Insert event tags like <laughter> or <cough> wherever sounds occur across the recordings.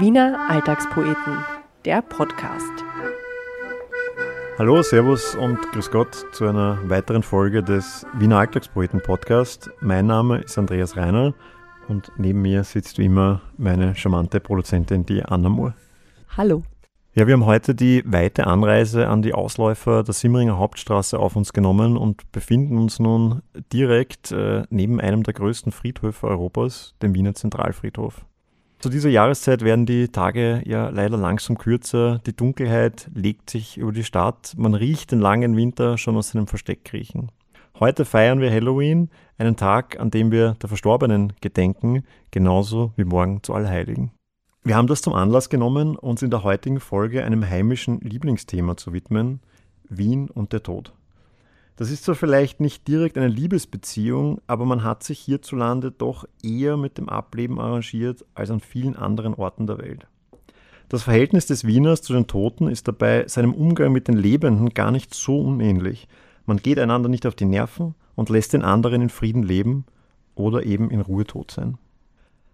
Wiener Alltagspoeten, der Podcast. Hallo, Servus und Grüß Gott zu einer weiteren Folge des Wiener Alltagspoeten Podcast. Mein Name ist Andreas Reiner und neben mir sitzt wie immer meine charmante Produzentin, die Anna Moore. Hallo. Ja, wir haben heute die weite Anreise an die Ausläufer der Simmeringer Hauptstraße auf uns genommen und befinden uns nun direkt äh, neben einem der größten Friedhöfe Europas, dem Wiener Zentralfriedhof. Zu dieser Jahreszeit werden die Tage ja leider langsam kürzer, die Dunkelheit legt sich über die Stadt, man riecht den langen Winter schon aus seinem Versteck kriechen. Heute feiern wir Halloween, einen Tag, an dem wir der Verstorbenen gedenken, genauso wie morgen zu Allheiligen. Wir haben das zum Anlass genommen, uns in der heutigen Folge einem heimischen Lieblingsthema zu widmen, Wien und der Tod. Das ist zwar vielleicht nicht direkt eine Liebesbeziehung, aber man hat sich hierzulande doch eher mit dem Ableben arrangiert als an vielen anderen Orten der Welt. Das Verhältnis des Wieners zu den Toten ist dabei seinem Umgang mit den Lebenden gar nicht so unähnlich. Man geht einander nicht auf die Nerven und lässt den anderen in Frieden leben oder eben in Ruhe tot sein.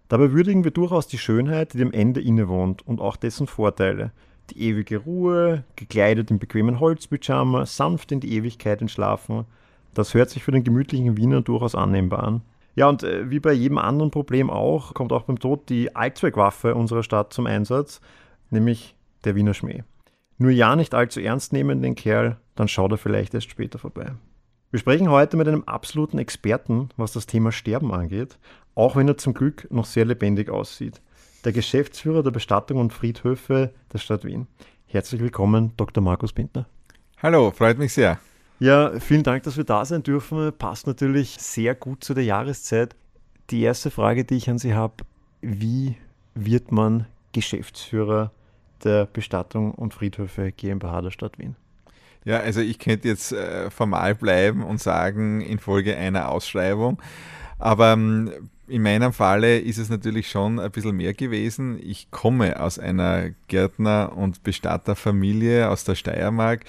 Dabei würdigen wir durchaus die Schönheit, die dem Ende innewohnt und auch dessen Vorteile. Die ewige Ruhe, gekleidet im bequemen Holzpyjama, sanft in die Ewigkeit entschlafen. Das hört sich für den gemütlichen Wiener durchaus annehmbar an. Ja, und äh, wie bei jedem anderen Problem auch, kommt auch beim Tod die Allzweckwaffe unserer Stadt zum Einsatz, nämlich der Wiener Schmäh. Nur ja nicht allzu ernst nehmen den Kerl, dann schaut er vielleicht erst später vorbei. Wir sprechen heute mit einem absoluten Experten, was das Thema Sterben angeht, auch wenn er zum Glück noch sehr lebendig aussieht. Der Geschäftsführer der Bestattung und Friedhöfe der Stadt Wien. Herzlich willkommen, Dr. Markus Bindner. Hallo, freut mich sehr. Ja, vielen Dank, dass wir da sein dürfen. Passt natürlich sehr gut zu der Jahreszeit. Die erste Frage, die ich an Sie habe, wie wird man Geschäftsführer der Bestattung und Friedhöfe GmbH der Stadt Wien? Ja, also ich könnte jetzt äh, formal bleiben und sagen, infolge einer Ausschreibung. Aber ähm, in meinem Falle ist es natürlich schon ein bisschen mehr gewesen. Ich komme aus einer Gärtner- und Bestatterfamilie aus der Steiermark,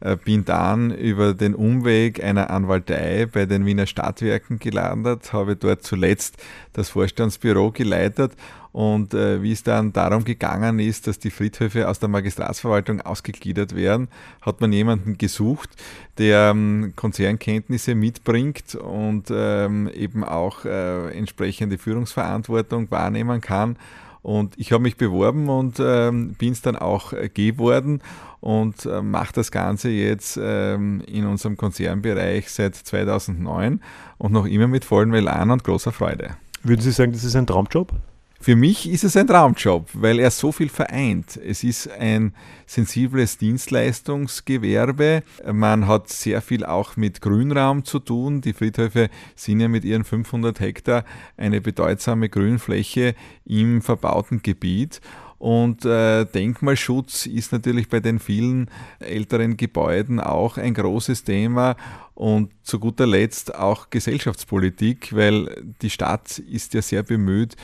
äh, bin dann über den Umweg einer Anwaltei bei den Wiener Stadtwerken gelandet, habe dort zuletzt das Vorstandsbüro geleitet und äh, wie es dann darum gegangen ist, dass die Friedhöfe aus der Magistratsverwaltung ausgegliedert werden, hat man jemanden gesucht, der ähm, Konzernkenntnisse mitbringt und ähm, eben auch äh, entsprechende Führungsverantwortung wahrnehmen kann. Und ich habe mich beworben und ähm, bin es dann auch äh, geworden und äh, mache das Ganze jetzt ähm, in unserem Konzernbereich seit 2009 und noch immer mit vollem Elan und großer Freude. Würden Sie sagen, das ist ein Traumjob? Für mich ist es ein Traumjob, weil er so viel vereint. Es ist ein sensibles Dienstleistungsgewerbe. Man hat sehr viel auch mit Grünraum zu tun. Die Friedhöfe sind ja mit ihren 500 Hektar eine bedeutsame Grünfläche im verbauten Gebiet. Und äh, Denkmalschutz ist natürlich bei den vielen älteren Gebäuden auch ein großes Thema und zu guter Letzt auch Gesellschaftspolitik, weil die Stadt ist ja sehr bemüht,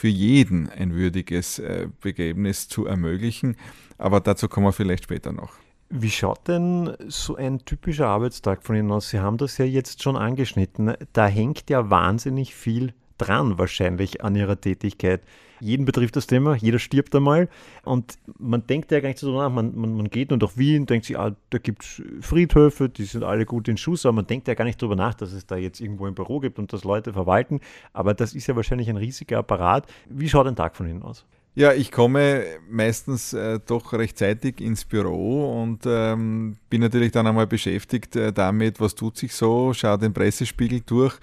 für jeden ein würdiges äh, Begräbnis zu ermöglichen. Aber dazu kommen wir vielleicht später noch. Wie schaut denn so ein typischer Arbeitstag von Ihnen aus? Sie haben das ja jetzt schon angeschnitten. Da hängt ja wahnsinnig viel dran wahrscheinlich an ihrer Tätigkeit. Jeden betrifft das Thema, jeder stirbt einmal und man denkt ja gar nicht so nach, man, man, man geht nur durch Wien, denkt sich, ah, da gibt es Friedhöfe, die sind alle gut in Schuss, aber man denkt ja gar nicht darüber nach, dass es da jetzt irgendwo ein Büro gibt und das Leute verwalten, aber das ist ja wahrscheinlich ein riesiger Apparat. Wie schaut ein Tag von Ihnen aus? Ja, ich komme meistens äh, doch rechtzeitig ins Büro und ähm, bin natürlich dann einmal beschäftigt äh, damit, was tut sich so, schaue den Pressespiegel durch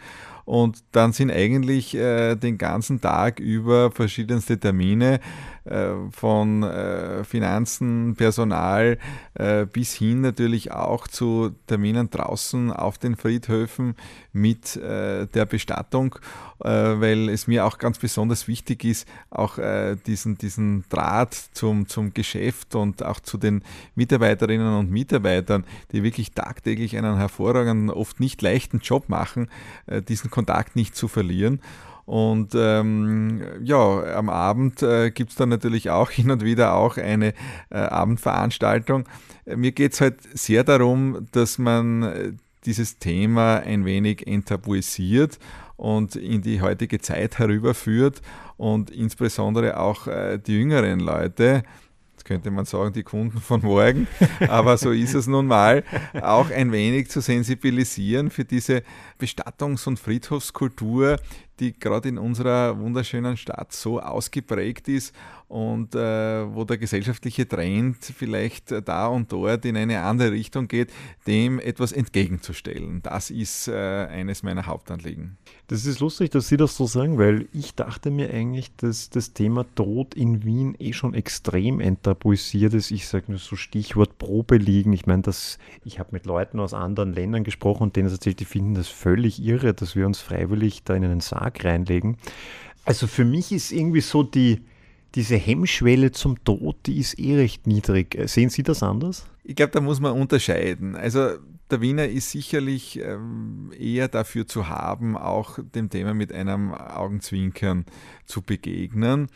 und dann sind eigentlich äh, den ganzen Tag über verschiedenste Termine äh, von äh, Finanzen, Personal äh, bis hin natürlich auch zu Terminen draußen auf den Friedhöfen mit der Bestattung, weil es mir auch ganz besonders wichtig ist, auch diesen, diesen Draht zum, zum Geschäft und auch zu den Mitarbeiterinnen und Mitarbeitern, die wirklich tagtäglich einen hervorragenden, oft nicht leichten Job machen, diesen Kontakt nicht zu verlieren. Und ähm, ja, am Abend äh, gibt es dann natürlich auch <laughs> hin und wieder auch eine äh, Abendveranstaltung. Mir geht es halt sehr darum, dass man äh, dieses Thema ein wenig enttabuisiert und in die heutige Zeit herüberführt und insbesondere auch äh, die jüngeren Leute, könnte man sagen, die Kunden von morgen, <laughs> aber so ist es nun mal, auch ein wenig zu sensibilisieren für diese Bestattungs- und Friedhofskultur, die gerade in unserer wunderschönen Stadt so ausgeprägt ist und äh, wo der gesellschaftliche Trend vielleicht da und dort in eine andere Richtung geht, dem etwas entgegenzustellen. Das ist äh, eines meiner Hauptanliegen. Das ist lustig, dass Sie das so sagen, weil ich dachte mir eigentlich, dass das Thema Tod in Wien eh schon extrem enttabuisiert ist. Ich sage nur so Stichwort Probe liegen. Ich meine, ich habe mit Leuten aus anderen Ländern gesprochen und denen erzählt, die finden das völlig irre, dass wir uns freiwillig da in einen Sarg reinlegen. Also für mich ist irgendwie so die, diese Hemmschwelle zum Tod, die ist eh recht niedrig. Sehen Sie das anders? Ich glaube, da muss man unterscheiden. Also der Wiener ist sicherlich ähm, eher dafür zu haben, auch dem Thema mit einem Augenzwinkern zu begegnen.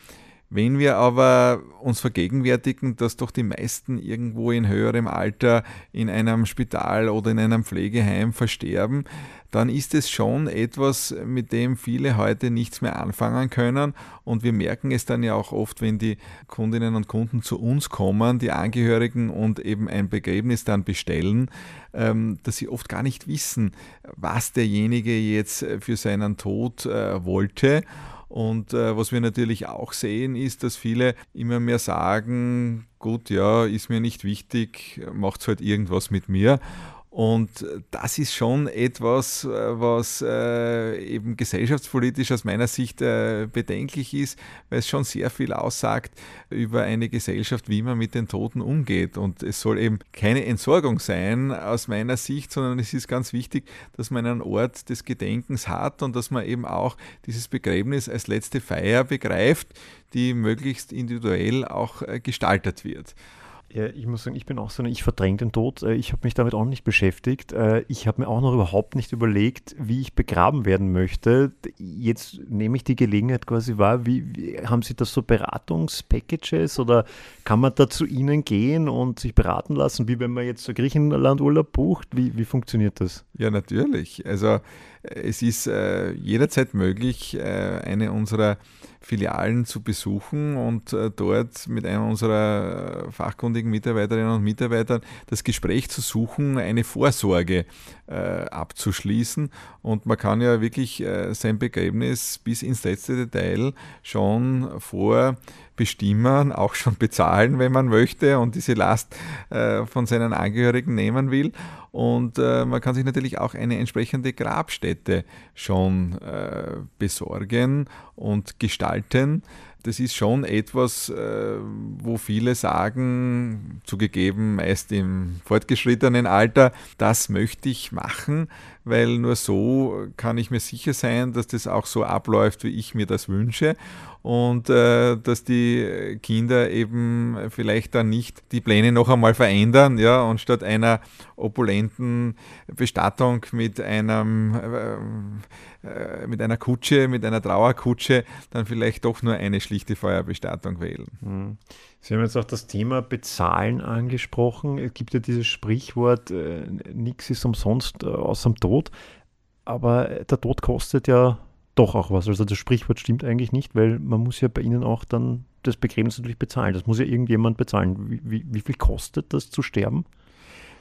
Wenn wir aber uns vergegenwärtigen, dass doch die meisten irgendwo in höherem Alter in einem Spital oder in einem Pflegeheim versterben, dann ist es schon etwas, mit dem viele heute nichts mehr anfangen können. Und wir merken es dann ja auch oft, wenn die Kundinnen und Kunden zu uns kommen, die Angehörigen und eben ein Begräbnis dann bestellen, ähm, dass sie oft gar nicht wissen, was derjenige jetzt für seinen Tod äh, wollte. Und äh, was wir natürlich auch sehen, ist, dass viele immer mehr sagen, gut, ja, ist mir nicht wichtig, macht halt irgendwas mit mir. Und das ist schon etwas, äh, was äh, eben gesellschaftspolitisch aus meiner Sicht äh, bedenklich ist, weil es schon sehr viel aussagt über eine Gesellschaft, wie man mit den Toten umgeht. Und es soll eben keine Entsorgung sein aus meiner Sicht, sondern es ist ganz wichtig, dass man einen Ort des Gedenkens hat und dass man eben auch dieses Begräbnis als letzte Feier begreift, die möglichst individuell auch gestaltet wird. Ja, ich muss sagen, ich bin auch so eine, ich verdränge den Tod. Äh, ich habe mich damit auch nicht beschäftigt. Äh, ich habe mir auch noch überhaupt nicht überlegt, wie ich begraben werden möchte. Jetzt nehme ich die Gelegenheit quasi wahr. Wie, wie haben Sie das so Beratungspackages oder kann man da zu Ihnen gehen und sich beraten lassen, wie wenn man jetzt so Griechenlandurlaub bucht? Wie, wie funktioniert das? Ja, natürlich. Also es ist äh, jederzeit möglich, äh, eine unserer Filialen zu besuchen und äh, dort mit einem unserer fachkundigen Mitarbeiterinnen und Mitarbeitern das Gespräch zu suchen, eine Vorsorge äh, abzuschließen. Und man kann ja wirklich äh, sein Begräbnis bis ins letzte Detail schon vorbestimmen, auch schon bezahlen, wenn man möchte und diese Last äh, von seinen Angehörigen nehmen will. Und äh, man kann sich natürlich auch eine entsprechende Grabstätte schon äh, besorgen und gestalten. Das ist schon etwas, wo viele sagen, zugegeben meist im fortgeschrittenen Alter, das möchte ich machen, weil nur so kann ich mir sicher sein, dass das auch so abläuft, wie ich mir das wünsche und äh, dass die Kinder eben vielleicht dann nicht die Pläne noch einmal verändern, ja, und statt einer opulenten Bestattung mit einem äh, äh, mit einer Kutsche, mit einer Trauerkutsche, dann vielleicht doch nur eine schlichte Feuerbestattung wählen. Mhm. Sie haben jetzt auch das Thema Bezahlen angesprochen. Es gibt ja dieses Sprichwort, äh, nichts ist umsonst äh, außer dem Tod. Aber der Tod kostet ja doch auch was. Also das Sprichwort stimmt eigentlich nicht, weil man muss ja bei Ihnen auch dann das Begräbnis natürlich bezahlen. Das muss ja irgendjemand bezahlen. Wie, wie, wie viel kostet das zu sterben?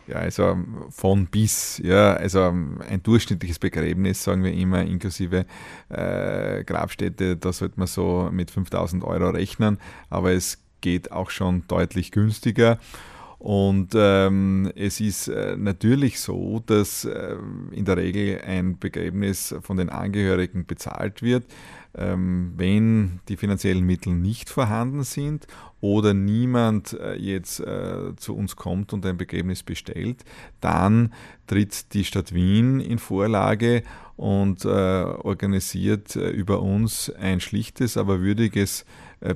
Ja, also von bis, ja, also ein durchschnittliches Begräbnis, sagen wir immer, inklusive äh, Grabstätte, da sollte man so mit 5000 Euro rechnen, aber es geht auch schon deutlich günstiger. Und ähm, es ist äh, natürlich so, dass äh, in der Regel ein Begräbnis von den Angehörigen bezahlt wird. Ähm, wenn die finanziellen Mittel nicht vorhanden sind oder niemand äh, jetzt äh, zu uns kommt und ein Begräbnis bestellt, dann tritt die Stadt Wien in Vorlage und äh, organisiert äh, über uns ein schlichtes, aber würdiges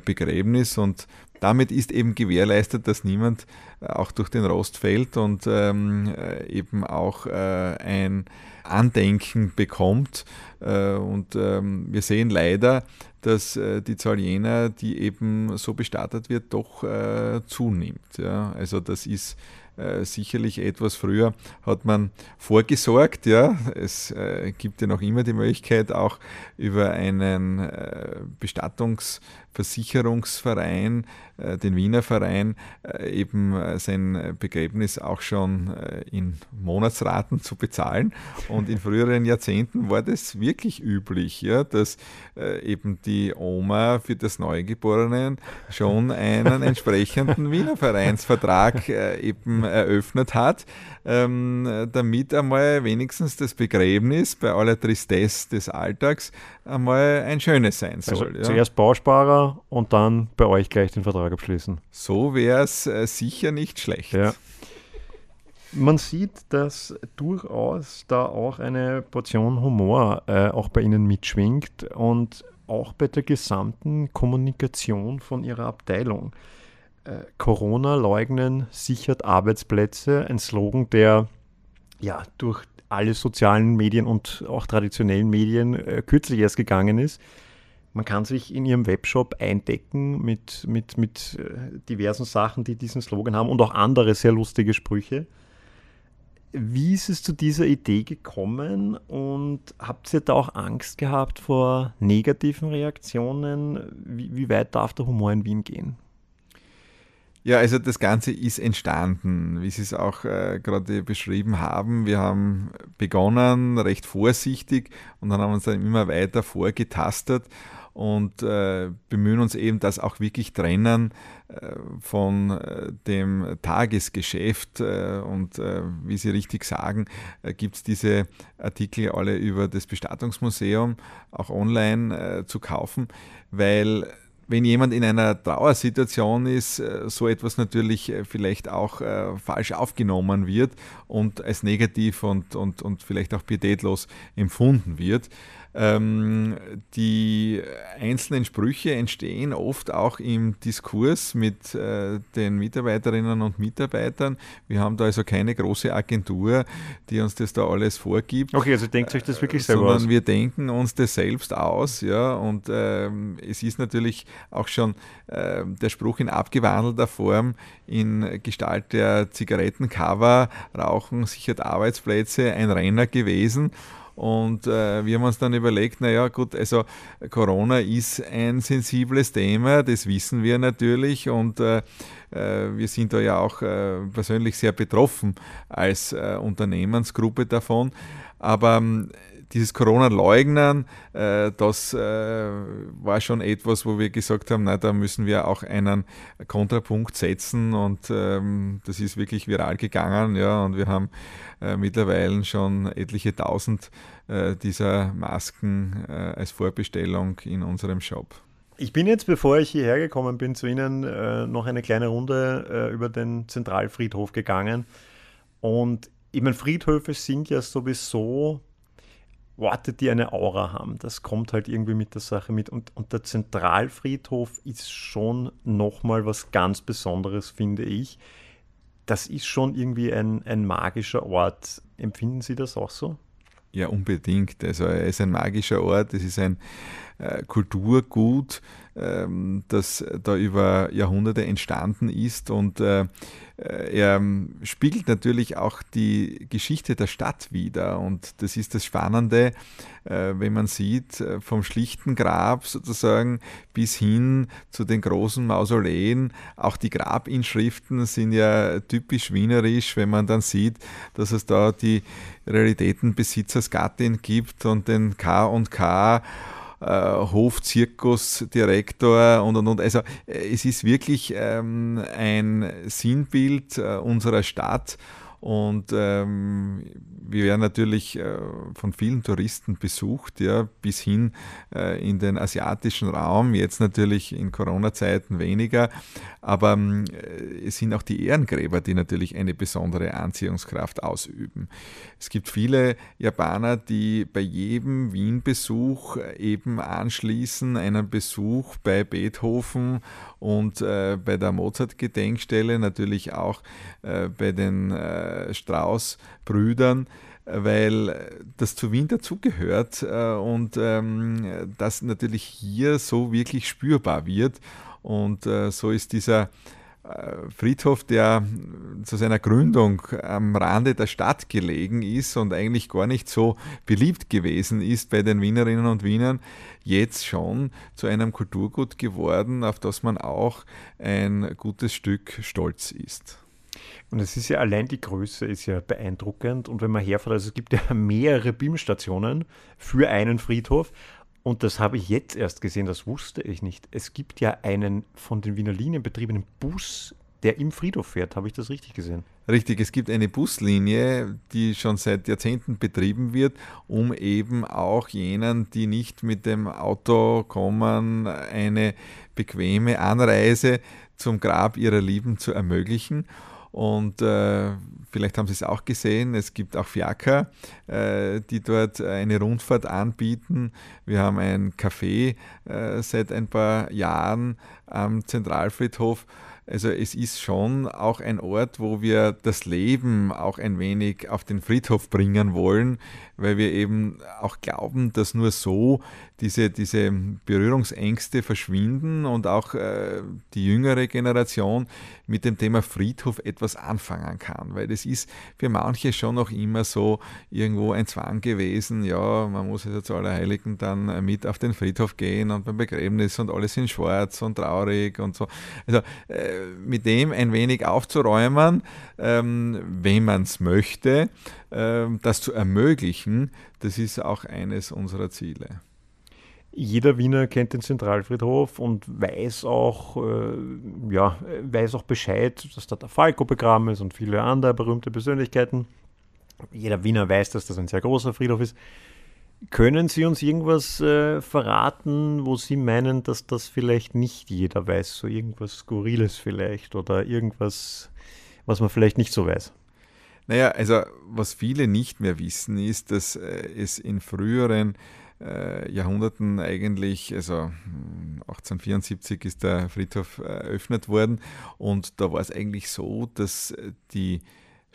Begräbnis und damit ist eben gewährleistet, dass niemand äh, auch durch den Rost fällt und ähm, äh, eben auch äh, ein Andenken bekommt. Äh, und ähm, wir sehen leider, dass äh, die Zahl jener, die eben so bestattet wird, doch äh, zunimmt. Ja? Also das ist äh, sicherlich etwas früher hat man vorgesorgt. Ja, es äh, gibt ja noch immer die Möglichkeit, auch über einen äh, Bestattungsversicherungsverein, äh, den Wiener Verein, äh, eben äh, sein Begräbnis auch schon in Monatsraten zu bezahlen. Und in früheren Jahrzehnten war das wirklich üblich, ja, dass eben die Oma für das Neugeborenen schon einen entsprechenden Wiener Vereinsvertrag eben eröffnet hat, ähm, damit einmal wenigstens das Begräbnis bei aller Tristesse des Alltags einmal ein schönes sein also soll. Also ja. Zuerst Bausparer und dann bei euch gleich den Vertrag abschließen. So wäre es äh, sicher nicht schlecht. Ja. Man sieht, dass durchaus da auch eine Portion Humor äh, auch bei Ihnen mitschwingt und auch bei der gesamten Kommunikation von Ihrer Abteilung. Äh, Corona leugnen sichert Arbeitsplätze, ein Slogan, der ja durch alle sozialen Medien und auch traditionellen Medien äh, kürzlich erst gegangen ist. Man kann sich in ihrem Webshop eindecken mit, mit, mit äh, diversen Sachen, die diesen Slogan haben und auch andere sehr lustige Sprüche. Wie ist es zu dieser Idee gekommen und habt ihr da auch Angst gehabt vor negativen Reaktionen? Wie, wie weit darf der Humor in Wien gehen? Ja, also das Ganze ist entstanden, wie Sie es auch äh, gerade beschrieben haben. Wir haben begonnen recht vorsichtig und dann haben wir uns dann immer weiter vorgetastet und äh, bemühen uns eben, das auch wirklich trennen äh, von äh, dem Tagesgeschäft. Äh, und äh, wie Sie richtig sagen, gibt es diese Artikel alle über das Bestattungsmuseum auch online zu kaufen, weil wenn jemand in einer Trauersituation ist, äh, so etwas natürlich äh, vielleicht auch äh, falsch aufgenommen wird und als negativ und, und, und vielleicht auch pietätlos empfunden wird. Ähm, die einzelnen Sprüche entstehen oft auch im Diskurs mit äh, den Mitarbeiterinnen und Mitarbeitern. Wir haben da also keine große Agentur, die uns das da alles vorgibt. Okay, also denkt euch das wirklich selber sondern aus. wir denken uns das selbst aus, ja, und ähm, es ist natürlich auch schon äh, der Spruch in abgewandelter Form in Gestalt der Zigarettencover, Rauchen sichert Arbeitsplätze, ein Renner gewesen. Und äh, wir haben uns dann überlegt, naja gut, also Corona ist ein sensibles Thema, das wissen wir natürlich und äh, äh wir sind da ja auch äh, persönlich sehr betroffen als äh, Unternehmensgruppe davon. Aber ähm, dieses Corona-Leugnen, äh, das äh, war schon etwas, wo wir gesagt haben, na, da müssen wir auch einen Kontrapunkt setzen und ähm, das ist wirklich viral gegangen, ja, und wir haben äh, mittlerweile schon etliche tausend äh, dieser Masken äh, als Vorbestellung in unserem Shop. Ich bin jetzt, bevor ich hierher gekommen bin, zu Ihnen äh, noch eine kleine Runde über den Zentralfriedhof gegangen. Und ich meine, Friedhöfe sind ja sowieso Orte, die eine Aura haben. Das kommt halt irgendwie mit der Sache mit. Und, und der Zentralfriedhof ist schon nochmal was ganz Besonderes, finde ich. Das ist schon irgendwie ein, ein magischer Ort. Empfinden Sie das auch so? Ja, unbedingt. Also er ist ein magischer Ort, es ist ein äh, Kulturgut, ähm, das da über Jahrhunderte entstanden ist. Und äh, äh, er ähm, spiegelt natürlich auch die Geschichte der Stadt wider. Und das ist das Spannende, äh, wenn man sieht, äh, vom schlichten Grab sozusagen bis hin zu den großen Mausoleen. Auch die Grabinschriften sind ja typisch wienerisch, wenn man dann sieht, dass es da die Realitätenbesitzersgattin gibt und den K und K äh, Hofzirkusdirektor und und und. Also äh, es ist wirklich ähm, ein Sinnbild äh, unserer Stadt und ähm, wir werden natürlich äh, von vielen Touristen besucht, ja, bis hin äh, in den asiatischen Raum, jetzt natürlich in Corona-Zeiten weniger, aber ähm, es sind auch die Ehrengräber, die natürlich eine besondere Anziehungskraft ausüben. Es gibt viele Japaner, die bei jedem Wien-Besuch eben anschließen einen Besuch bei Beethoven und äh, bei der Mozart-Gedenkstelle, natürlich auch äh, bei den äh, Strauß-Brüdern weil das zu Wien dazugehört äh, und ähm, das natürlich hier so wirklich spürbar wird. Und äh, so ist dieser äh, Friedhof, der zu seiner Gründung am Rande der Stadt gelegen ist und eigentlich gar nicht so beliebt gewesen ist bei den Wienerinnen und Wienern, jetzt schon zu einem Kulturgut geworden, auf das man auch ein gutes Stück stolz ist. Und es ist ja allein die Größe ist ja beeindruckend. Und wenn man herfährt, also es gibt ja <laughs> mehrere BIM-Stationen für einen Friedhof. Und das habe ich jetzt erst gesehen, das wusste ich nicht. Es gibt ja einen von den Wiener Linien betriebenen Bus, der im Friedhof fährt. Habe ich das richtig gesehen? Richtig, es gibt eine Buslinie, die schon seit Jahrzehnten betrieben wird, um eben auch jenen, die nicht mit dem Auto kommen, eine bequeme Anreise zum Grab ihrer Lieben zu ermöglichen. Und äh, vielleicht haben Sie es auch gesehen, es gibt auch Fiaker, äh, die dort eine Rundfahrt anbieten. Wir haben ein Café äh, seit ein paar Jahren am Zentralfriedhof also es ist schon auch ein Ort, wo wir das Leben auch ein wenig auf den Friedhof bringen wollen, weil wir eben auch glauben, dass nur so diese, diese Berührungsängste verschwinden und auch äh, die jüngere Generation mit dem Thema Friedhof etwas anfangen kann. Weil das ist für manche schon noch immer so irgendwo ein Zwang gewesen, ja, man muss also zu Allerheiligen dann mit auf den Friedhof gehen und beim Begräbnis und alles in schwarz und traurig und so. Also äh, mit dem ein wenig aufzuräumen, ähm, wenn man es möchte, das zu ermöglichen, das ist auch eines unserer Ziele. Jeder Wiener kennt den Zentralfriedhof und weiß auch, äh, ja, weiß auch Bescheid, dass da der Falco begraben ist und viele andere berühmte Persönlichkeiten. Jeder Wiener weiß, dass das ein sehr großer Friedhof ist. Können Sie uns irgendwas äh, verraten, wo Sie meinen, dass das vielleicht nicht jeder weiß? So irgendwas Skurriles vielleicht oder irgendwas, was man vielleicht nicht so weiß? Naja, also was viele nicht mehr wissen, ist, dass äh, es in früheren äh, Jahrhunderten eigentlich, also 1874 hm, ist der Friedhof eröffnet worden. Und da war es eigentlich so, dass die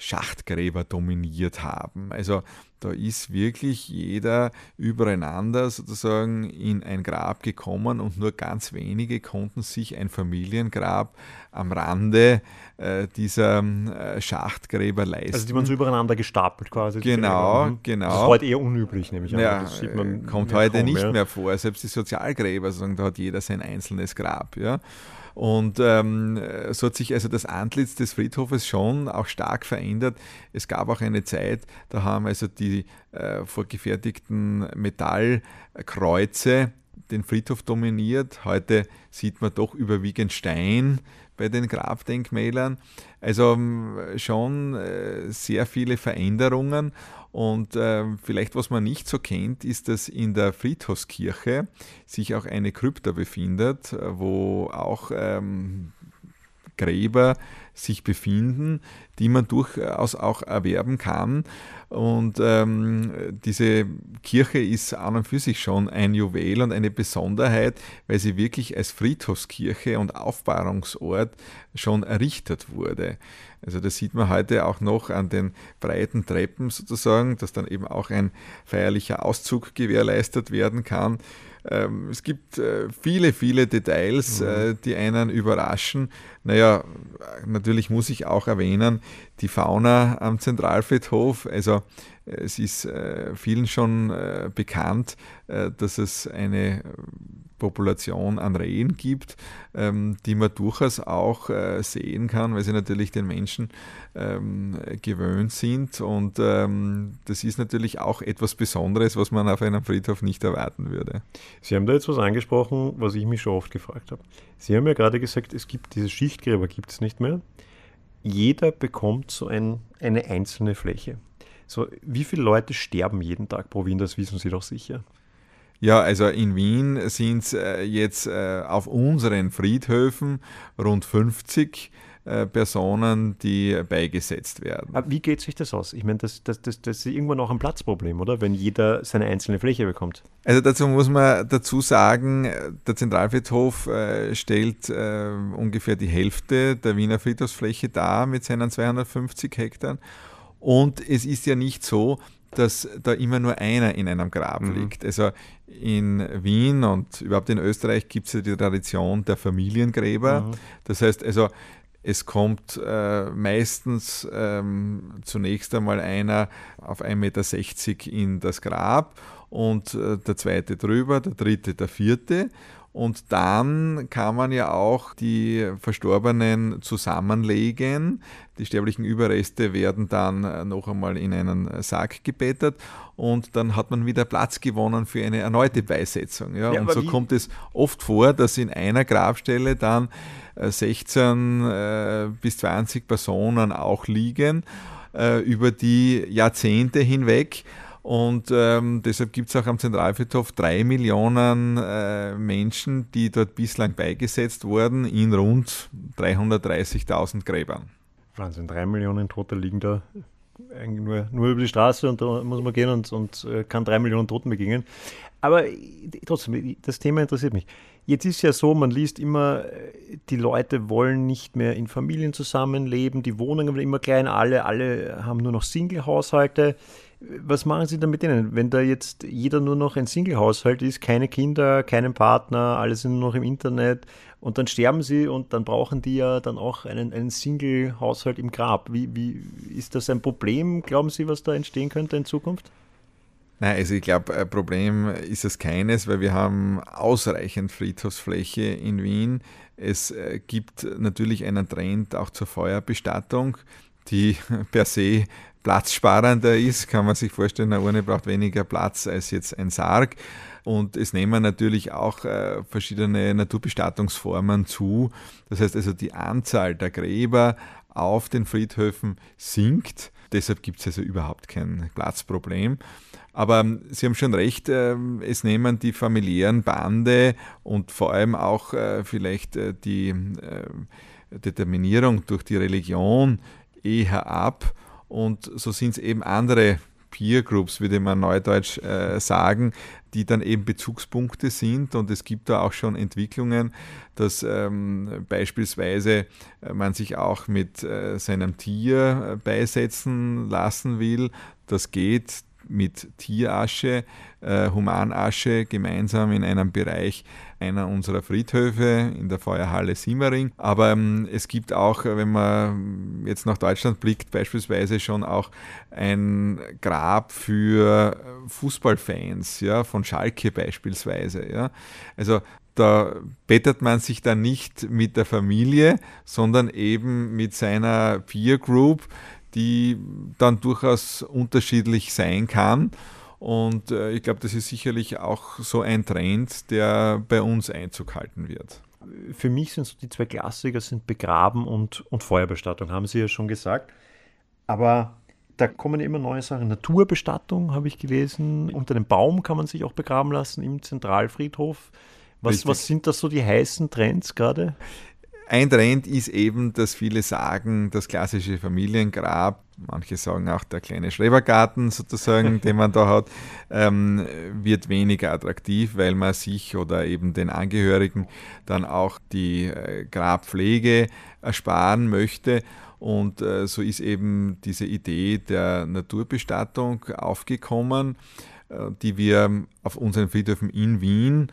Schachtgräber dominiert haben. Also da ist wirklich jeder übereinander sozusagen in ein Grab gekommen und nur ganz wenige konnten sich ein Familiengrab am Rande äh, dieser äh, Schachtgräber leisten. Also die waren so übereinander gestapelt quasi. Genau, mhm. genau. Das ist heute eher unüblich, nämlich. Ja, das kommt heute kaum, nicht ja. mehr vor. Selbst die Sozialgräber, sagen, da hat jeder sein einzelnes Grab. Ja. Und ähm, so hat sich also das Antlitz des Friedhofes schon auch stark verändert. Es gab auch eine Zeit, da haben also die äh, vorgefertigten Metallkreuze den Friedhof dominiert. Heute sieht man doch überwiegend Stein bei den Grabdenkmälern. Also ähm, schon äh, sehr viele Veränderungen. Und äh, vielleicht, was man nicht so kennt, ist, dass in der Friedhofskirche sich auch eine Krypta befindet, wo auch ähm, Gräber sich befinden, die man durchaus auch erwerben kann. Und ähm, diese Kirche ist an und für sich schon ein Juwel und eine Besonderheit, weil sie wirklich als Friedhofskirche und Aufbahrungsort schon errichtet wurde. Also das sieht man heute auch noch an den breiten Treppen sozusagen, dass dann eben auch ein feierlicher Auszug gewährleistet werden kann. Ähm, es gibt äh, viele, viele Details, mhm. Äh, die einen überraschen. Naja, natürlich muss ich auch erwähnen, die Fauna am Zentralfriedhof. Also es ist äh, vielen schon bekannt, dass es eine Population an Rehen gibt, ähm, die man durchaus auch äh, sehen kann, weil sie natürlich den Menschen ähm, gewöhnt sind. Und ähm, das ist natürlich auch etwas Besonderes, was man auf einem Friedhof nicht erwarten würde. Sie haben da jetzt was angesprochen, was ich mich schon oft gefragt habe. Sie haben ja gerade gesagt, es gibt diese Schichtgräber gibt es nicht mehr. Jeder bekommt so ein, eine einzelne Fläche. So, wie viele Leute sterben jeden Tag pro Wien? Das wissen Sie doch sicher. Ja, also in Wien sind es äh, jetzt äh, auf unseren Friedhöfen rund 50 äh, Personen, die beigesetzt werden. Aber wie geht sich das aus? Ich meine, das, das, das, das ist irgendwann auch ein Platzproblem, oder? Wenn jeder seine einzelne Fläche bekommt. Also dazu muss man dazu sagen, der Zentralfriedhof stellt äh, ungefähr die Hälfte der Wiener Friedhofsfläche dar mit seinen 250 Hektar. Und es ist ja nicht so, dass da immer nur einer in einem Grab mhm. liegt. Also in Wien und überhaupt in Österreich gibt es ja die Tradition der Familiengräber. Mhm. Das heißt also, Es kommt äh, meistens ähm, zunächst einmal einer auf 1,60 Meter in das Grab und äh, der zweite drüber, der dritte, der vierte. Und dann kann man ja auch die Verstorbenen zusammenlegen. Die sterblichen Überreste werden dann äh, noch einmal in einen Sarg gebettet und dann hat man wieder Platz gewonnen für eine erneute Beisetzung. Ja, ja und so kommt es oft vor, dass in einer Grabstelle dann 16 äh, bis 20 Personen auch liegen äh, über die Jahrzehnte hinweg. Und ähm, deshalb gibt es auch am Zentralfriedhof drei Millionen äh, Menschen, die dort bislang beigesetzt wurden, in rund 330.000 Gräbern. Wahnsinn, drei Millionen Tote liegen da nur, nur über die Straße und da muss man gehen und, und äh, kann drei Millionen Toten begegnen. Aber trotzdem, das Thema interessiert mich. Jetzt ist ja so, man liest immer, die Leute wollen nicht mehr in Familien zusammenleben, die Wohnungen werden immer klein, alle, alle haben nur noch Single-Haushalte. Was machen Sie dann mit denen, wenn da jetzt jeder nur noch ein Single-Haushalt ist, keine Kinder, keinen Partner, alle sind nur noch im Internet und dann sterben sie und dann brauchen die ja dann auch einen, einen Single-Haushalt im Grab. Wie, wie ist das ein Problem, glauben Sie, was da entstehen könnte in Zukunft? Nein, also ich glaube, ein Problem ist es keines, weil wir haben ausreichend Friedhofsfläche in Wien. Es äh, gibt natürlich einen Trend auch zur Feuerbestattung, die <laughs> per se platzsparender ist. Kann man sich vorstellen, eine Urne braucht weniger Platz als jetzt ein Sarg. Und es nehmen natürlich auch äh, verschiedene Naturbestattungsformen zu. Das heißt also, die Anzahl der Gräber auf den Friedhöfen sinkt. Deshalb gibt es also überhaupt kein Platzproblem. Aber ähm, Sie haben schon recht, ähm, es nehmen die familiären Bande und vor allem auch äh, vielleicht äh, die äh, Determinierung durch die Religion eher ab. Und so sind es eben andere Peer Groups, würde man neudeutsch äh, sagen, die dann eben Bezugspunkte sind. Und es gibt da auch schon Entwicklungen, dass ähm, beispielsweise man sich auch mit äh, seinem Tier beisetzen lassen will. Das geht mit Tierasche, äh, Humanasche gemeinsam in einem Bereich einer unserer Friedhöfe in der Feuerhalle Simmering. Aber ähm, es gibt auch, wenn man jetzt nach Deutschland blickt, beispielsweise schon auch ein Grab für Fußballfans, ja, von Schalke beispielsweise. Ja. Also da bettet man sich dann nicht mit der Familie, sondern eben mit seiner Peer Group, die dann durchaus unterschiedlich sein kann. Und äh, ich glaube, das ist sicherlich auch so ein Trend, der bei uns Einzug halten wird. Für mich sind so die zwei Klassiker sind Begraben und, und Feuerbestattung, haben Sie ja schon gesagt. Aber da kommen immer neue Sachen. Naturbestattung habe ich gelesen. Unter dem Baum kann man sich auch begraben lassen im Zentralfriedhof. Was, was sind das so die heißen Trends gerade? Ein Trend ist eben, dass viele sagen, das klassische Familiengrab, manche sagen auch der kleine Schrebergarten sozusagen, den man da hat, ähm, wird weniger attraktiv, weil man sich oder eben den Angehörigen dann auch die äh, Grabpflege ersparen möchte. Und äh, so ist eben diese Idee der Naturbestattung aufgekommen, äh, die wir auf unseren Friedhöfen in Wien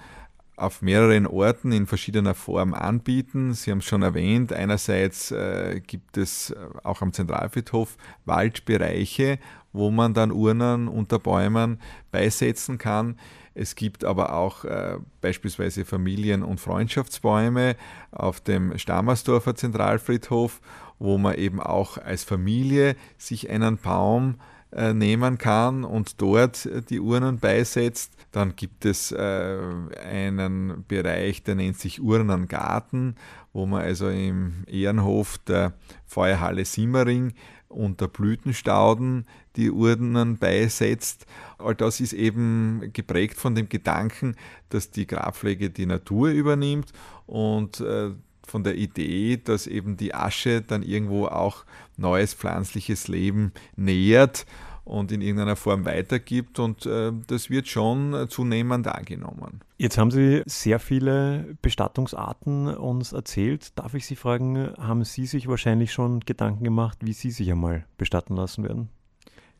auf mehreren Orten in verschiedener Form anbieten. Sie haben es schon erwähnt, einerseits äh, gibt es äh, auch am Zentralfriedhof Waldbereiche, wo man dann Urnen unter Bäumen beisetzen kann. Es gibt aber auch äh, beispielsweise Familien- und Freundschaftsbäume auf dem Stammersdorfer Zentralfriedhof, wo man eben auch als Familie sich einen Baum äh, nehmen kann und dort äh, die Urnen beisetzt. Dann gibt es äh, einen Bereich, der nennt sich Urnengarten, wo man also im Ehrenhof der Feuerhalle Simmering unter Blütenstauden die Urnen beisetzt. All das ist eben geprägt von dem Gedanken, dass die Grabpflege die Natur übernimmt und äh, von der Idee, dass eben die Asche dann irgendwo auch neues pflanzliches Leben nährt und in irgendeiner Form weitergibt. Und äh, das wird schon zunehmend angenommen. Jetzt haben Sie sehr viele Bestattungsarten uns erzählt. Darf ich Sie fragen, haben Sie sich wahrscheinlich schon Gedanken gemacht, wie Sie sich einmal bestatten lassen werden?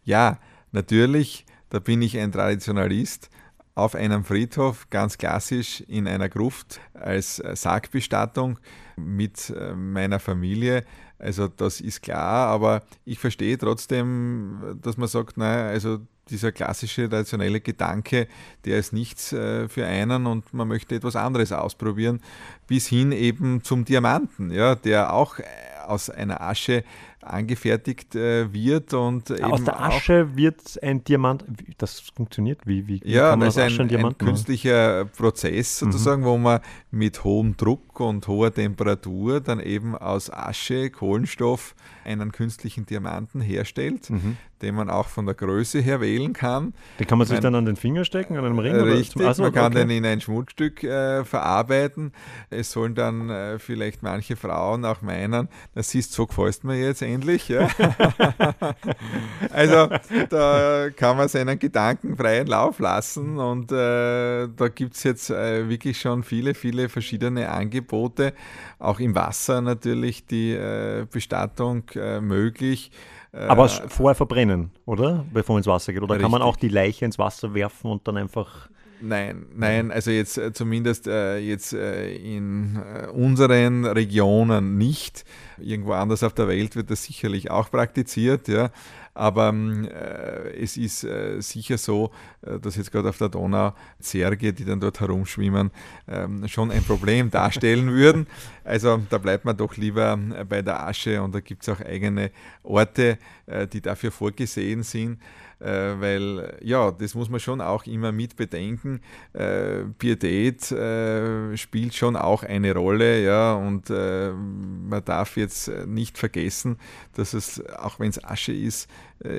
Ja, natürlich. Da bin ich ein Traditionalist. Auf einem Friedhof, ganz klassisch in einer Gruft als Sargbestattung mit meiner Familie. Also das ist klar, aber ich verstehe trotzdem, dass man sagt, naja, also dieser klassische traditionelle Gedanke, der ist nichts äh, für einen und man möchte etwas anderes ausprobieren, bis hin eben zum Diamanten, ja, der auch aus einer Asche angefertigt äh, wird und aus der Asche wird ein Diamant. Das funktioniert wie? wie ja, kann man das ist ein, ein künstlicher Prozess mhm. sozusagen, mhm. wo man mit hohem Druck und hoher Temperatur dann eben aus Asche, Kohlenstoff einen künstlichen Diamanten herstellt, mhm. den man auch von der Größe her wählen kann. Den kann man sich mein, dann an den Finger stecken, an einem Ring? Richtig, oder zum, man kann okay. den in ein Schmuckstück äh, verarbeiten. Es sollen dann äh, vielleicht manche Frauen auch meinen, das siehst, so gefällt mir jetzt ähnlich. Ja? <laughs> also da kann man seinen Gedanken freien Lauf lassen und äh, da gibt es jetzt äh, wirklich schon viele, viele verschiedene Angebote. Auch im Wasser natürlich die äh, Bestattung äh, möglich. Aber vorher verbrennen, oder? Bevor man ins Wasser geht. Oder richtig. kann man auch die Leiche ins Wasser werfen und dann einfach Nein, nein, also jetzt äh, zumindest äh, jetzt äh, in äh, unseren Regionen nicht. Irgendwo anders auf der Welt wird das sicherlich auch praktiziert, ja. Aber äh, es ist äh, sicher so, dass jetzt gerade auf der Donau Zerge, die dann dort herumschwimmen, ähm, schon ein Problem <laughs> darstellen würden. Also da bleibt man doch lieber bei der Asche und da gibt es auch eigene Orte, die dafür vorgesehen sind. Äh, weil ja, das muss man schon auch immer mit bedenken. Äh, Pietät äh, spielt schon auch eine Rolle, ja, und man darf jetzt nicht vergessen, dass es, auch wenn es Asche ist,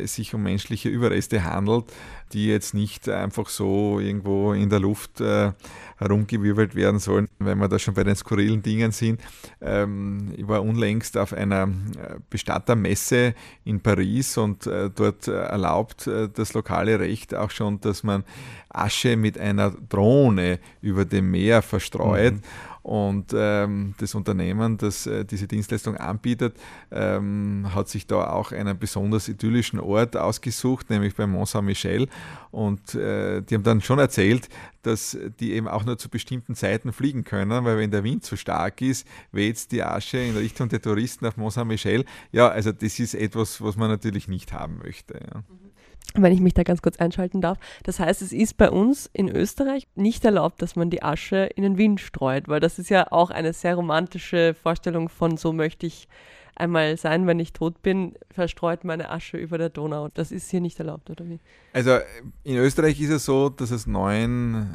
sich um menschliche Überreste handelt, die jetzt nicht einfach so irgendwo in der Luft äh, herumgewirbelt werden sollen, wenn wir da schon bei den skurrilen Dingen sind. Ähm, ich war unlängst auf einer äh, Bestattermesse in Paris und äh, dort erlaubt äh, das lokale Recht auch schon, dass man Asche mit einer Drohne über dem Meer verstreut. Mhm. Und ähm, das Unternehmen, das äh, diese Dienstleistung anbietet, ähm, hat sich da auch einen besonders idyllischen Ort ausgesucht, nämlich bei Mont Saint-Michel. Und äh, die haben dann schon erzählt, dass die eben auch nur zu bestimmten Zeiten fliegen können, weil wenn der Wind zu stark ist, weht die Asche in Richtung der Touristen auf Mont Saint-Michel. Ja, also das ist etwas, was man natürlich nicht haben möchte. Ja. Mhm wenn ich mich da ganz kurz einschalten darf. Das heißt, es ist bei uns in Österreich nicht erlaubt, dass man die Asche in den Wind streut, weil das ist ja auch eine sehr romantische Vorstellung von so möchte ich einmal sein, wenn ich tot bin, verstreut meine Asche über der Donau. Das ist hier nicht erlaubt, oder wie? Also in Österreich ist es so, dass es neun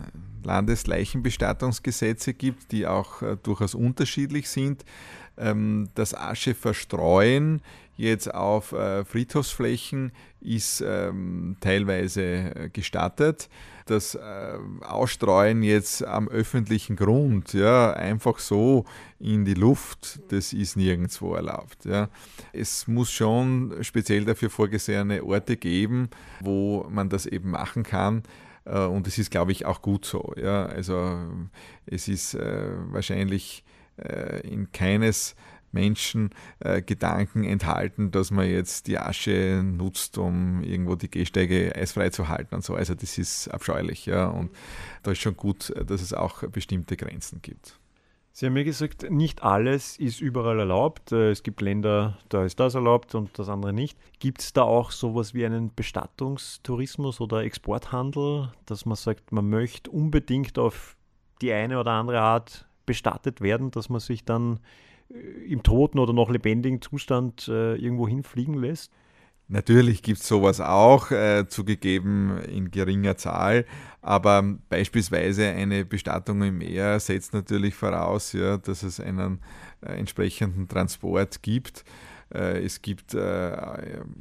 Landesleichenbestattungsgesetze gibt, die auch äh, durchaus unterschiedlich sind. Ähm, das Asche verstreuen jetzt auf äh, Friedhofsflächen ist ähm, teilweise äh, gestattet. Das äh, Ausstreuen jetzt am öffentlichen Grund, ja, einfach so in die Luft, das ist nirgendwo erlaubt. Ja. Es muss schon speziell dafür vorgesehene Orte geben, wo man das eben machen kann. Äh, und es ist, glaube ich, auch gut so. Ja. Also es ist äh, wahrscheinlich äh, in keines Menschen äh, Gedanken enthalten, dass man jetzt die Asche nutzt, um irgendwo die Gehsteige eisfrei zu halten und so. Also das ist abscheulich, ja. Und da ist schon gut, dass es auch bestimmte Grenzen gibt. Sie haben mir gesagt, nicht alles ist überall erlaubt. Äh, es gibt Länder, da ist das erlaubt und das andere nicht. Gibt es da auch sowas wie einen Bestattungstourismus oder Exporthandel, dass man sagt, man möchte unbedingt auf die eine oder andere Art bestattet werden, dass man sich dann im toten oder noch lebendigen Zustand äh, irgendwo hinfliegen lässt? Natürlich gibt es sowas auch, äh, zugegeben in geringer Zahl, aber beispielsweise eine Bestattung im Meer setzt natürlich voraus, ja, dass es einen äh, entsprechenden Transport gibt. Äh, es gibt äh,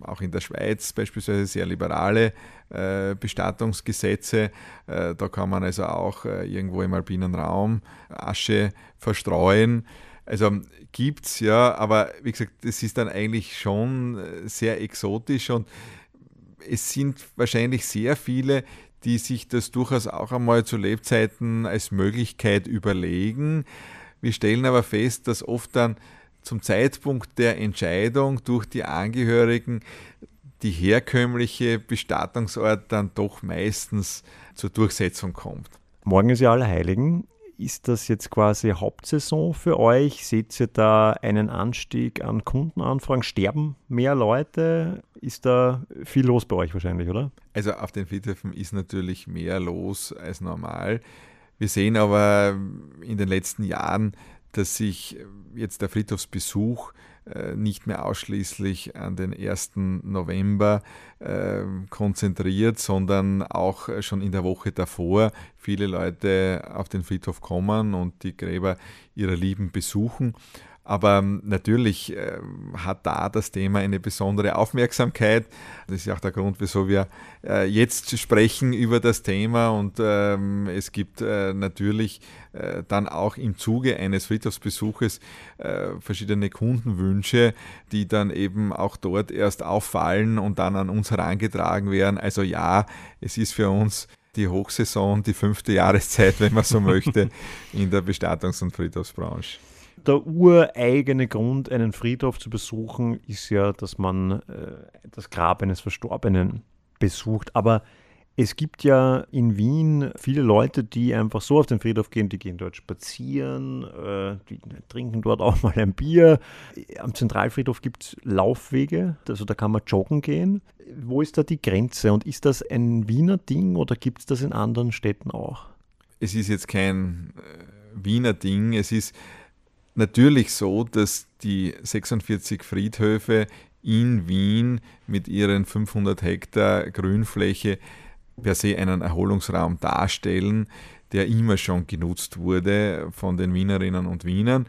auch in der Schweiz beispielsweise sehr liberale äh, Bestattungsgesetze. Da kann man also auch irgendwo im alpinen Raum Asche verstreuen. Also gibt es ja, aber wie gesagt, das ist dann eigentlich schon äh, sehr exotisch und es sind wahrscheinlich sehr viele, die sich das durchaus auch einmal zu Lebzeiten als Möglichkeit überlegen. Wir stellen aber fest, dass oft dann zum Zeitpunkt der Entscheidung durch die Angehörigen die herkömmliche Bestattungsort dann doch meistens zur Durchsetzung kommt. Morgen ist ja Allerheiligen. Ist das jetzt quasi Hauptsaison für euch? Seht ihr da einen Anstieg an Kundenanfragen? Sterben mehr Leute? Ist da viel los bei euch wahrscheinlich, oder? Also auf den Friedhöfen ist natürlich mehr los als normal. Wir sehen aber in den letzten Jahren, dass sich jetzt der Friedhofsbesuch nicht mehr ausschließlich an den 1. November äh, konzentriert, sondern auch schon in der Woche davor viele Leute auf den Friedhof kommen und die Gräber ihrer Lieben besuchen. Aber ähm, natürlich äh, hat da das Thema eine besondere Aufmerksamkeit. Das ist auch der Grund, wieso wir äh, jetzt sprechen über das Thema. Und ähm, es gibt äh, natürlich äh, dann auch im Zuge eines Friedhofsbesuches verschiedene Kundenwünsche, die dann eben auch dort erst auffallen und dann an uns herangetragen werden. Also ja, es ist für uns die Hochsaison, die fünfte Jahreszeit, wenn man so möchte, <laughs> in der Bestattungs- und Friedhofsbranche der ureigene Grund, einen Friedhof zu besuchen, ist ja, dass man äh, das Grab eines Verstorbenen besucht. Aber es gibt ja in Wien viele Leute, die einfach so auf den Friedhof gehen, die gehen dort spazieren, äh, die trinken dort auch mal ein Bier. Am Zentralfriedhof gibt es Laufwege, also da kann man joggen gehen. Wo ist da die Grenze und ist das ein Wiener Ding oder gibt es das in anderen Städten auch? Es ist jetzt kein äh, Wiener Ding, es ist natürlich so, dass die 46 Friedhöfe in Wien mit ihren 500 Hektar Grünfläche per se einen Erholungsraum darstellen, der immer schon genutzt wurde von den Wienerinnen und Wienern.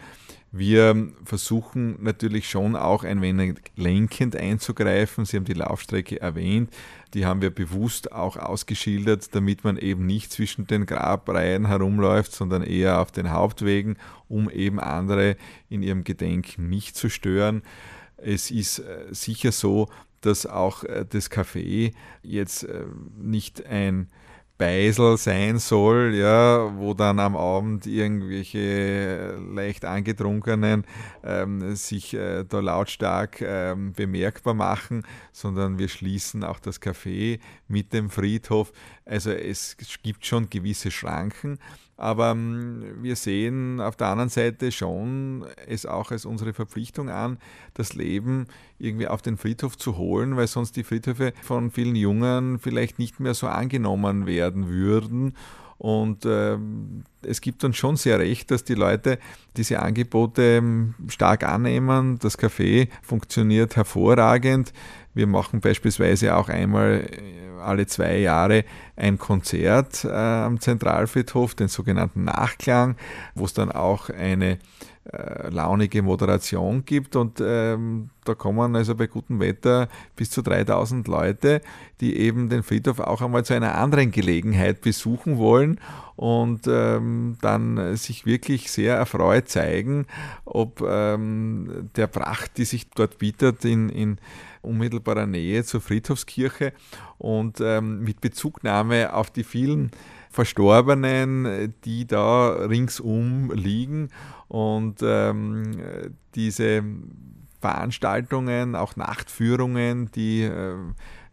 Wir versuchen natürlich schon auch ein wenig lenkend einzugreifen. Sie haben die Laufstrecke erwähnt. Die haben wir bewusst auch ausgeschildert, damit man eben nicht zwischen den Grabreihen herumläuft, sondern eher auf den Hauptwegen, um eben andere in ihrem Gedenken nicht zu stören. Es ist äh, sicher so, dass auch äh, das Café jetzt äh, nicht ein Beisel sein soll, ja, wo dann am Abend irgendwelche leicht angetrunkenen ähm, sich äh, da lautstark ähm, bemerkbar machen, sondern wir schließen auch das Café mit dem Friedhof. Also es gibt schon gewisse Schranken, aber ähm, wir sehen auf der anderen Seite schon es auch als unsere Verpflichtung an, das Leben irgendwie auf den Friedhof zu holen, weil sonst die Friedhöfe von vielen Jungen vielleicht nicht mehr so angenommen werden würden. Und äh, es gibt uns schon sehr recht, dass die Leute diese Angebote ähm, stark annehmen. Das Café funktioniert hervorragend. Wir machen beispielsweise auch einmal äh, alle zwei Jahre ein Konzert äh, am Zentralfriedhof, den sogenannten Nachklang, wo es dann auch eine äh, launige Moderation gibt. Und ähm, da kommen also bei gutem Wetter bis zu 3000 Leute, die eben den Friedhof auch einmal zu einer anderen Gelegenheit besuchen wollen und ähm, dann sich wirklich sehr erfreut zeigen, ob ähm, der Pracht, die sich dort bietet in, in unmittelbarer Nähe zur Friedhofskirche und ähm, mit Bezugnahme auf die vielen Verstorbenen, die da ringsum liegen. Und ähm, diese Veranstaltungen, auch Nachtführungen, die äh,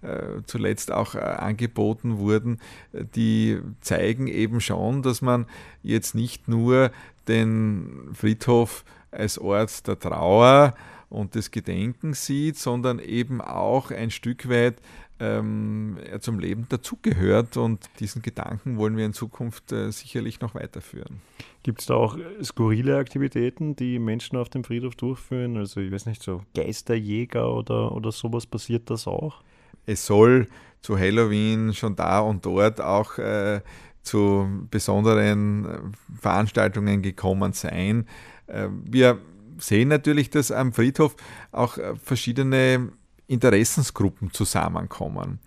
äh, zuletzt auch äh, angeboten wurden, die zeigen eben schon, dass man jetzt nicht nur den Friedhof als Ort der Trauer und des Gedenkens sieht, sondern eben auch ein Stück weit ähm, zum Leben dazugehört und diesen Gedanken wollen wir in Zukunft äh, sicherlich noch weiterführen. Gibt es da auch skurrile Aktivitäten, die Menschen auf dem Friedhof durchführen? Also ich weiß nicht, so Geisterjäger oder, oder sowas passiert das auch? Es soll zu Halloween schon da und dort auch äh, zu besonderen äh, Veranstaltungen gekommen sein. Äh, wir sehen natürlich, dass am Friedhof auch äh, verschiedene Interessensgruppen zusammenkommen.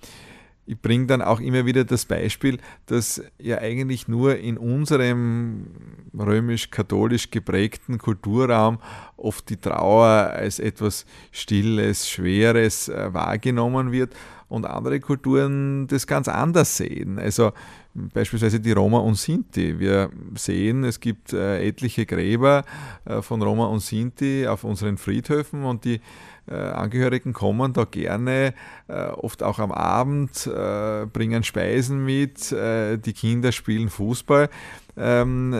Ich bringe dann auch immer wieder das Beispiel, dass ja eigentlich nur in unserem römisch-katholisch geprägten Kulturraum oft die Trauer als etwas Stilles, Schweres äh, wahrgenommen wird und andere Kulturen das ganz anders sehen. Also beispielsweise die Roma und Sinti. Wir sehen, es gibt äh, etliche Gräber äh, von Roma und Sinti auf unseren Friedhöfen und die äh, Angehörigen kommen da gerne, äh, oft auch am Abend, äh, bringen Speisen mit, die Kinder spielen Fußball. Ähm,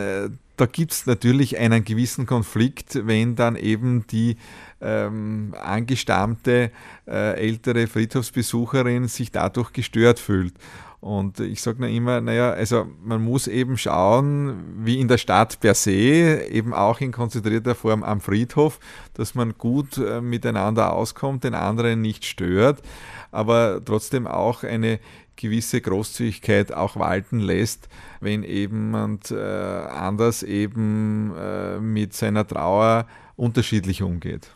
da gibt es natürlich einen gewissen Konflikt, wenn dann eben die ähm, angestammte äh, ältere Friedhofsbesucherin sich dadurch gestört fühlt. Und ich sage nur immer, naja, also man muss eben schauen, wie in der Stadt per se, eben auch in konzentrierter Form am Friedhof, dass man gut äh, miteinander auskommt, den anderen nicht stört, aber trotzdem auch eine gewisse Großzügigkeit auch walten lässt, wenn eben jemand äh, anders eben äh, mit seiner Trauer unterschiedlich umgeht.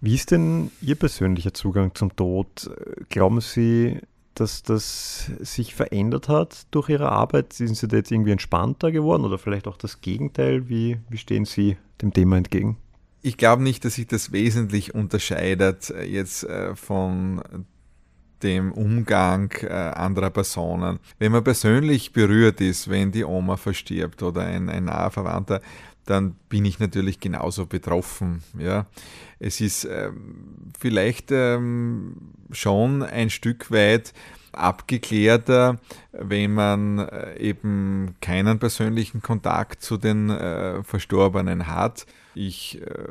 Wie ist denn Ihr persönlicher Zugang zum Tod? Glauben Sie, dass das sich verändert hat durch Ihre Arbeit? Sind Sie da jetzt irgendwie entspannter geworden oder vielleicht auch das Gegenteil? Wie, wie stehen Sie dem Thema entgegen? Ich glaube nicht, dass sich das wesentlich unterscheidet äh, jetzt äh, von dem Umgang äh, anderer Personen. Wenn man persönlich berührt ist, wenn die Oma verstirbt oder ein, ein naher Verwandter, dann bin ich natürlich genauso betroffen. Ja. Es ist ähm, vielleicht ähm, schon ein Stück weit abgeklärter, wenn man äh, eben keinen persönlichen Kontakt zu den äh, Verstorbenen hat. Ich äh,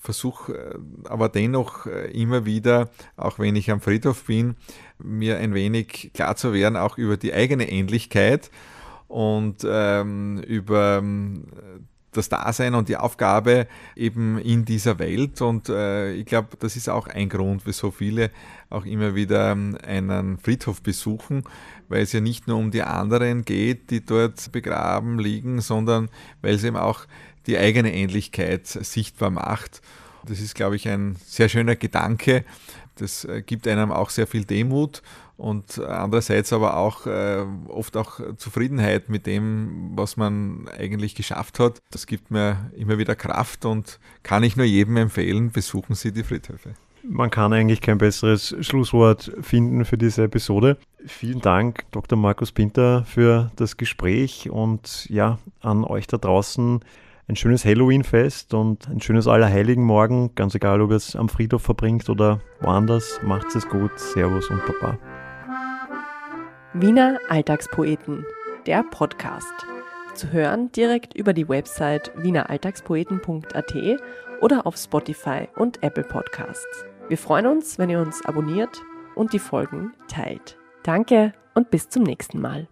versuche äh, aber dennoch äh, immer wieder, auch wenn ich am Friedhof bin, mir ein wenig klar zu werden, auch über die eigene Ähnlichkeit und ähm, über das Dasein und die Aufgabe eben in dieser Welt. Und äh, ich glaube, das ist auch ein Grund, wieso viele auch immer wieder ähm, einen Friedhof besuchen, weil es ja nicht nur um die anderen geht, die dort begraben liegen, sondern weil es eben auch die eigene Ähnlichkeit sichtbar macht. Das ist, glaube ich, ein sehr schöner Gedanke. Das äh, gibt einem auch sehr viel Demut und andererseits aber auch äh, oft auch Zufriedenheit mit dem, was man eigentlich geschafft hat. Das gibt mir immer wieder Kraft und kann ich nur jedem empfehlen, besuchen Sie die Friedhöfe. Man kann eigentlich kein besseres Schlusswort finden für diese Episode. Vielen Dank, Dr. Markus Pinter, für das Gespräch und ja, an euch da draußen ein schönes Halloween-Fest und ein schönes Allerheiligen-Morgen. Ganz egal, ob ihr es am Friedhof verbringt oder woanders. Macht es gut. Servus und Baba. Wiener Alltagspoeten, der Podcast. Zu hören direkt über die Website wieneralltagspoeten.at oder auf Spotify und Apple Podcasts. Wir freuen uns, wenn ihr uns abonniert und die Folgen teilt. Danke und bis zum nächsten Mal.